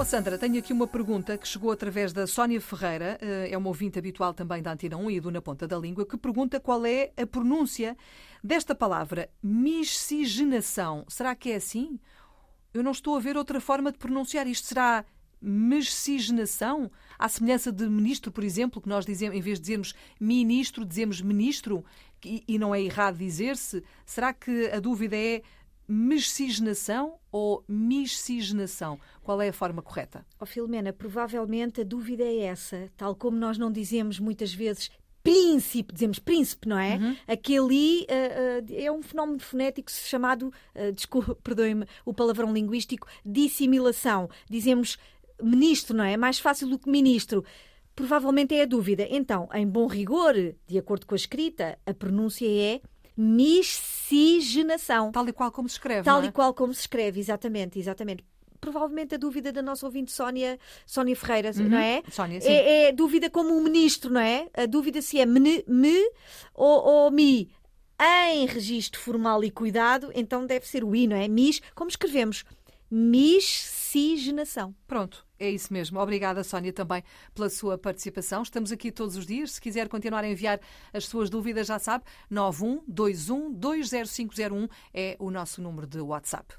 Oh, Sandra, tenho aqui uma pergunta que chegou através da Sónia Ferreira, eh, é uma ouvinte habitual também da Antena 1 e do Na Ponta da Língua, que pergunta qual é a pronúncia desta palavra miscigenação. Será que é assim? Eu não estou a ver outra forma de pronunciar isto. Será miscigenação? À semelhança de ministro, por exemplo, que nós dizemos, em vez de dizermos ministro, dizemos ministro, e não é errado dizer-se. Será que a dúvida é miscigenação ou miscigenação? Qual é a forma correta? Oh, Filomena, provavelmente a dúvida é essa. Tal como nós não dizemos muitas vezes príncipe, dizemos príncipe, não é? Uhum. Aquele uh, uh, é um fenómeno fonético chamado, uh, desculpa, perdoe-me o palavrão linguístico, dissimilação. Dizemos ministro, não é? É mais fácil do que ministro. Provavelmente é a dúvida. Então, em bom rigor, de acordo com a escrita, a pronúncia é miscigenação. Tal e qual como se escreve. Tal é? e qual como se escreve, exatamente, exatamente provavelmente a dúvida da nossa ouvinte Sónia, Sónia Ferreira, uhum. não é? Sónia, é, é, dúvida como um ministro, não é? A dúvida se é me, me ou, ou mi. Em registro formal e cuidado, então deve ser o i, não é? Mis, como escrevemos? Miscigenação. Pronto, é isso mesmo. Obrigada, Sónia, também pela sua participação. Estamos aqui todos os dias. Se quiser continuar a enviar as suas dúvidas, já sabe, 9121 20501 é o nosso número de WhatsApp.